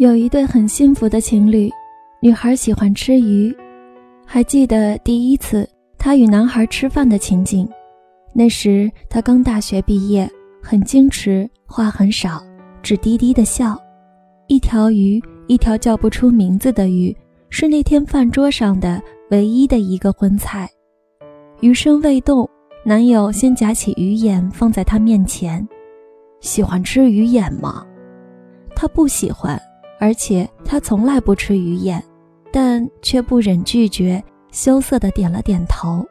有一对很幸福的情侣，女孩喜欢吃鱼。还记得第一次她与男孩吃饭的情景，那时她刚大学毕业，很矜持，话很少，只低低的笑。一条鱼，一条叫不出名字的鱼，是那天饭桌上的唯一的一个荤菜。鱼身未动，男友先夹起鱼眼放在她面前。喜欢吃鱼眼吗？她不喜欢。而且他从来不吃鱼眼，但却不忍拒绝，羞涩地点了点头。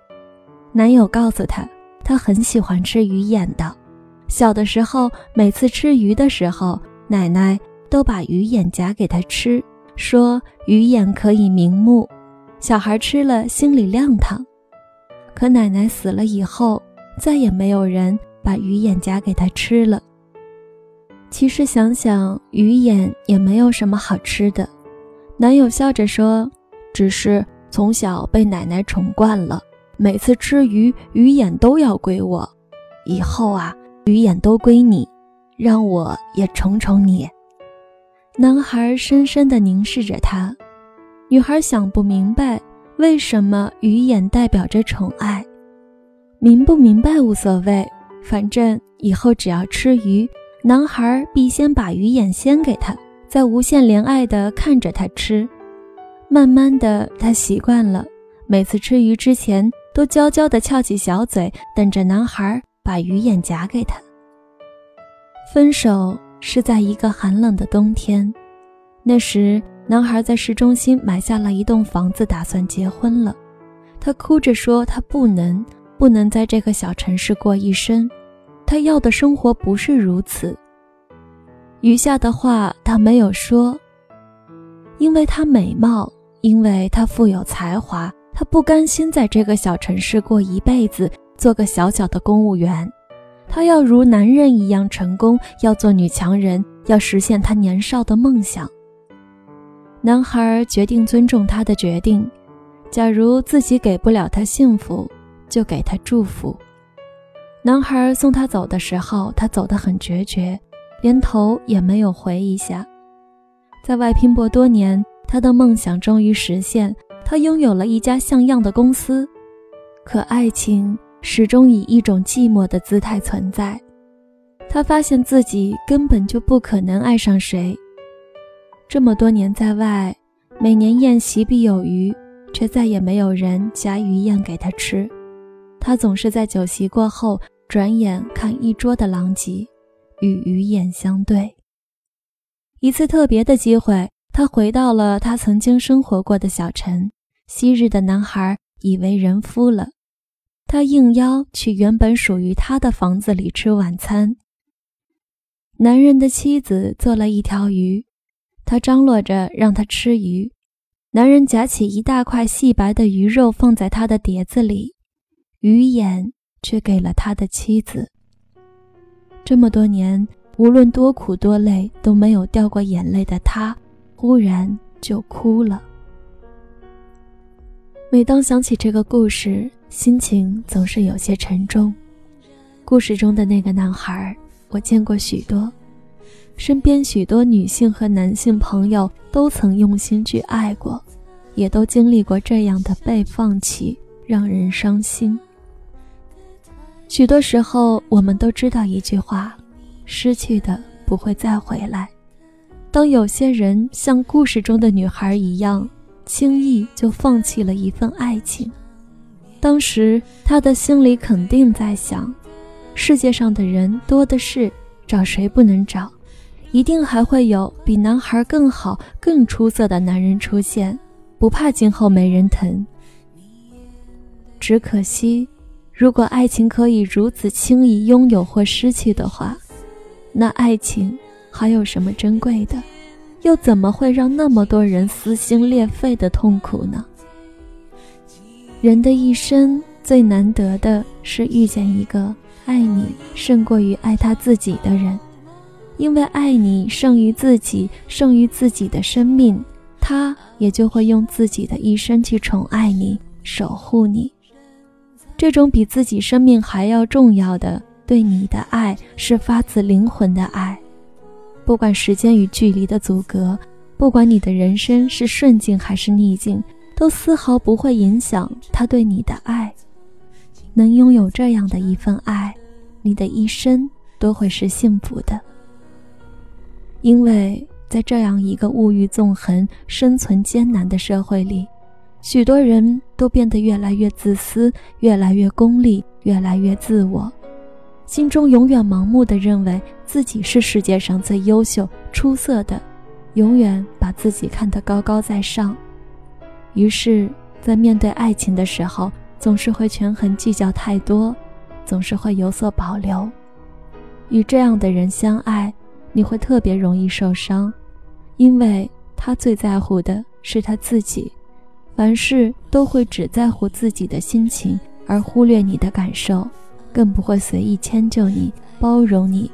男友告诉她，他很喜欢吃鱼眼的。小的时候，每次吃鱼的时候，奶奶都把鱼眼夹给他吃，说鱼眼可以明目，小孩吃了心里亮堂。可奶奶死了以后，再也没有人把鱼眼夹给他吃了。其实想想，鱼眼也没有什么好吃的。男友笑着说：“只是从小被奶奶宠惯了，每次吃鱼，鱼眼都要归我。以后啊，鱼眼都归你，让我也宠宠你。”男孩深深地凝视着她，女孩想不明白为什么鱼眼代表着宠爱。明不明白无所谓，反正以后只要吃鱼。男孩必先把鱼眼先给他，再无限怜爱地看着他吃。慢慢的，他习惯了，每次吃鱼之前都娇娇地翘起小嘴，等着男孩把鱼眼夹给他。分手是在一个寒冷的冬天，那时男孩在市中心买下了一栋房子，打算结婚了。他哭着说：“他不能，不能在这个小城市过一生。”他要的生活不是如此。余下的话他没有说，因为她美貌，因为她富有才华，他不甘心在这个小城市过一辈子，做个小小的公务员。他要如男人一样成功，要做女强人，要实现他年少的梦想。男孩决定尊重她的决定，假如自己给不了她幸福，就给她祝福。男孩送她走的时候，他走得很决绝，连头也没有回一下。在外拼搏多年，他的梦想终于实现，他拥有了一家像样的公司。可爱情始终以一种寂寞的姿态存在。他发现自己根本就不可能爱上谁。这么多年在外，每年宴席必有鱼，却再也没有人夹鱼宴给他吃。他总是在酒席过后，转眼看一桌的狼藉，与鱼眼相对。一次特别的机会，他回到了他曾经生活过的小城。昔日的男孩已为人夫了，他应邀去原本属于他的房子里吃晚餐。男人的妻子做了一条鱼，他张罗着让他吃鱼。男人夹起一大块细白的鱼肉放在他的碟子里。鱼眼却给了他的妻子。这么多年，无论多苦多累都没有掉过眼泪的他，忽然就哭了。每当想起这个故事，心情总是有些沉重。故事中的那个男孩，我见过许多，身边许多女性和男性朋友都曾用心去爱过，也都经历过这样的被放弃，让人伤心。许多时候，我们都知道一句话：失去的不会再回来。当有些人像故事中的女孩一样，轻易就放弃了一份爱情，当时他的心里肯定在想：世界上的人多的是，找谁不能找？一定还会有比男孩更好、更出色的男人出现，不怕今后没人疼。只可惜。如果爱情可以如此轻易拥有或失去的话，那爱情还有什么珍贵的？又怎么会让那么多人撕心裂肺的痛苦呢？人的一生最难得的是遇见一个爱你胜过于爱他自己的人，因为爱你胜于自己，胜于自己的生命，他也就会用自己的一生去宠爱你，守护你。这种比自己生命还要重要的对你的爱，是发自灵魂的爱。不管时间与距离的阻隔，不管你的人生是顺境还是逆境，都丝毫不会影响他对你的爱。能拥有这样的一份爱，你的一生都会是幸福的。因为在这样一个物欲纵横、生存艰难的社会里，许多人都变得越来越自私，越来越功利，越来越自我，心中永远盲目的认为自己是世界上最优秀、出色的。永远把自己看得高高在上，于是，在面对爱情的时候，总是会权衡计较太多，总是会有所保留。与这样的人相爱，你会特别容易受伤，因为他最在乎的是他自己，凡事都会只在乎自己的心情，而忽略你的感受，更不会随意迁就你、包容你，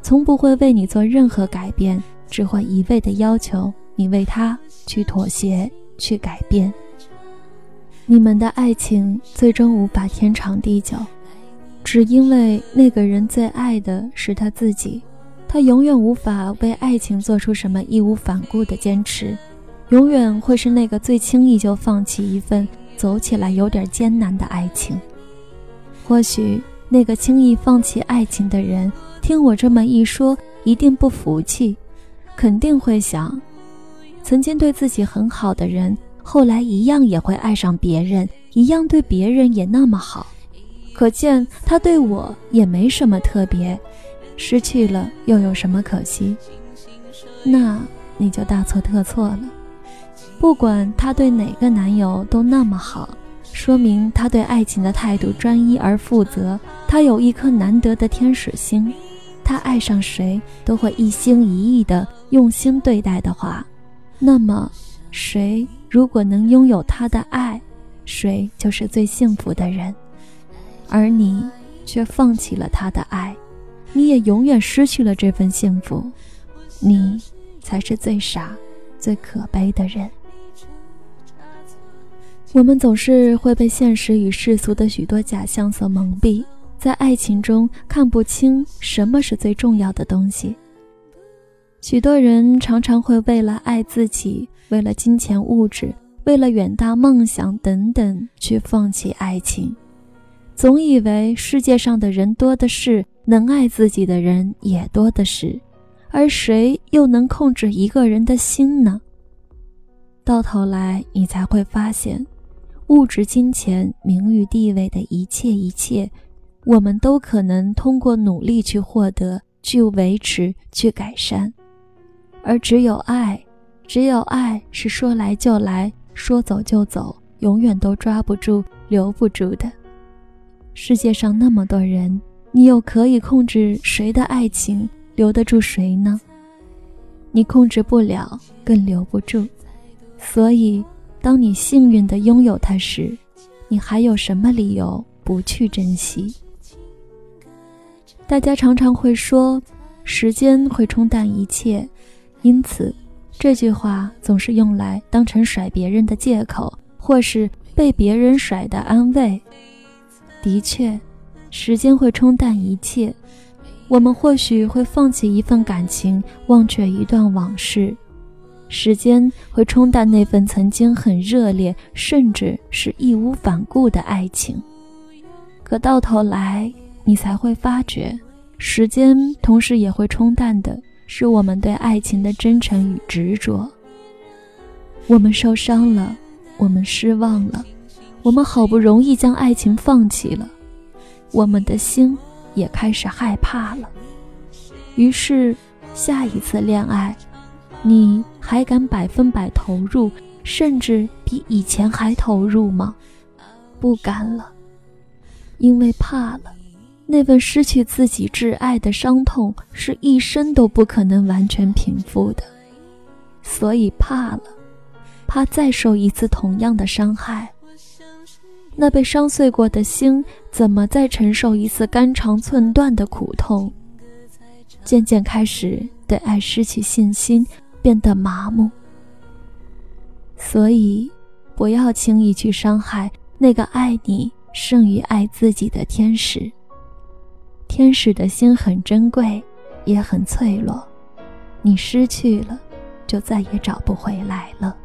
从不会为你做任何改变。只会一味的要求你为他去妥协、去改变。你们的爱情最终无法天长地久，只因为那个人最爱的是他自己，他永远无法为爱情做出什么义无反顾的坚持，永远会是那个最轻易就放弃一份走起来有点艰难的爱情。或许那个轻易放弃爱情的人，听我这么一说，一定不服气。肯定会想，曾经对自己很好的人，后来一样也会爱上别人，一样对别人也那么好，可见他对我也没什么特别，失去了又有什么可惜？那你就大错特错了。不管他对哪个男友都那么好，说明他对爱情的态度专一而负责，他有一颗难得的天使心。他爱上谁都会一心一意的用心对待的话，那么谁如果能拥有他的爱，谁就是最幸福的人。而你却放弃了他的爱，你也永远失去了这份幸福，你才是最傻、最可悲的人。我们总是会被现实与世俗的许多假象所蒙蔽。在爱情中看不清什么是最重要的东西。许多人常常会为了爱自己，为了金钱物质，为了远大梦想等等，去放弃爱情，总以为世界上的人多的是，能爱自己的人也多的是，而谁又能控制一个人的心呢？到头来，你才会发现，物质、金钱、名誉、地位的一切一切。我们都可能通过努力去获得、去维持、去改善，而只有爱，只有爱是说来就来，说走就走，永远都抓不住、留不住的。世界上那么多人，你又可以控制谁的爱情留得住谁呢？你控制不了，更留不住。所以，当你幸运地拥有它时，你还有什么理由不去珍惜？大家常常会说，时间会冲淡一切，因此，这句话总是用来当成甩别人的借口，或是被别人甩的安慰。的确，时间会冲淡一切，我们或许会放弃一份感情，忘却一段往事。时间会冲淡那份曾经很热烈，甚至是义无反顾的爱情，可到头来。你才会发觉，时间同时也会冲淡的，是我们对爱情的真诚与执着。我们受伤了，我们失望了，我们好不容易将爱情放弃了，我们的心也开始害怕了。于是，下一次恋爱，你还敢百分百投入，甚至比以前还投入吗？不敢了，因为怕了。那份失去自己挚爱的伤痛，是一生都不可能完全平复的，所以怕了，怕再受一次同样的伤害。那被伤碎过的心，怎么再承受一次肝肠寸断的苦痛？渐渐开始对爱失去信心，变得麻木。所以，不要轻易去伤害那个爱你胜于爱自己的天使。天使的心很珍贵，也很脆弱，你失去了，就再也找不回来了。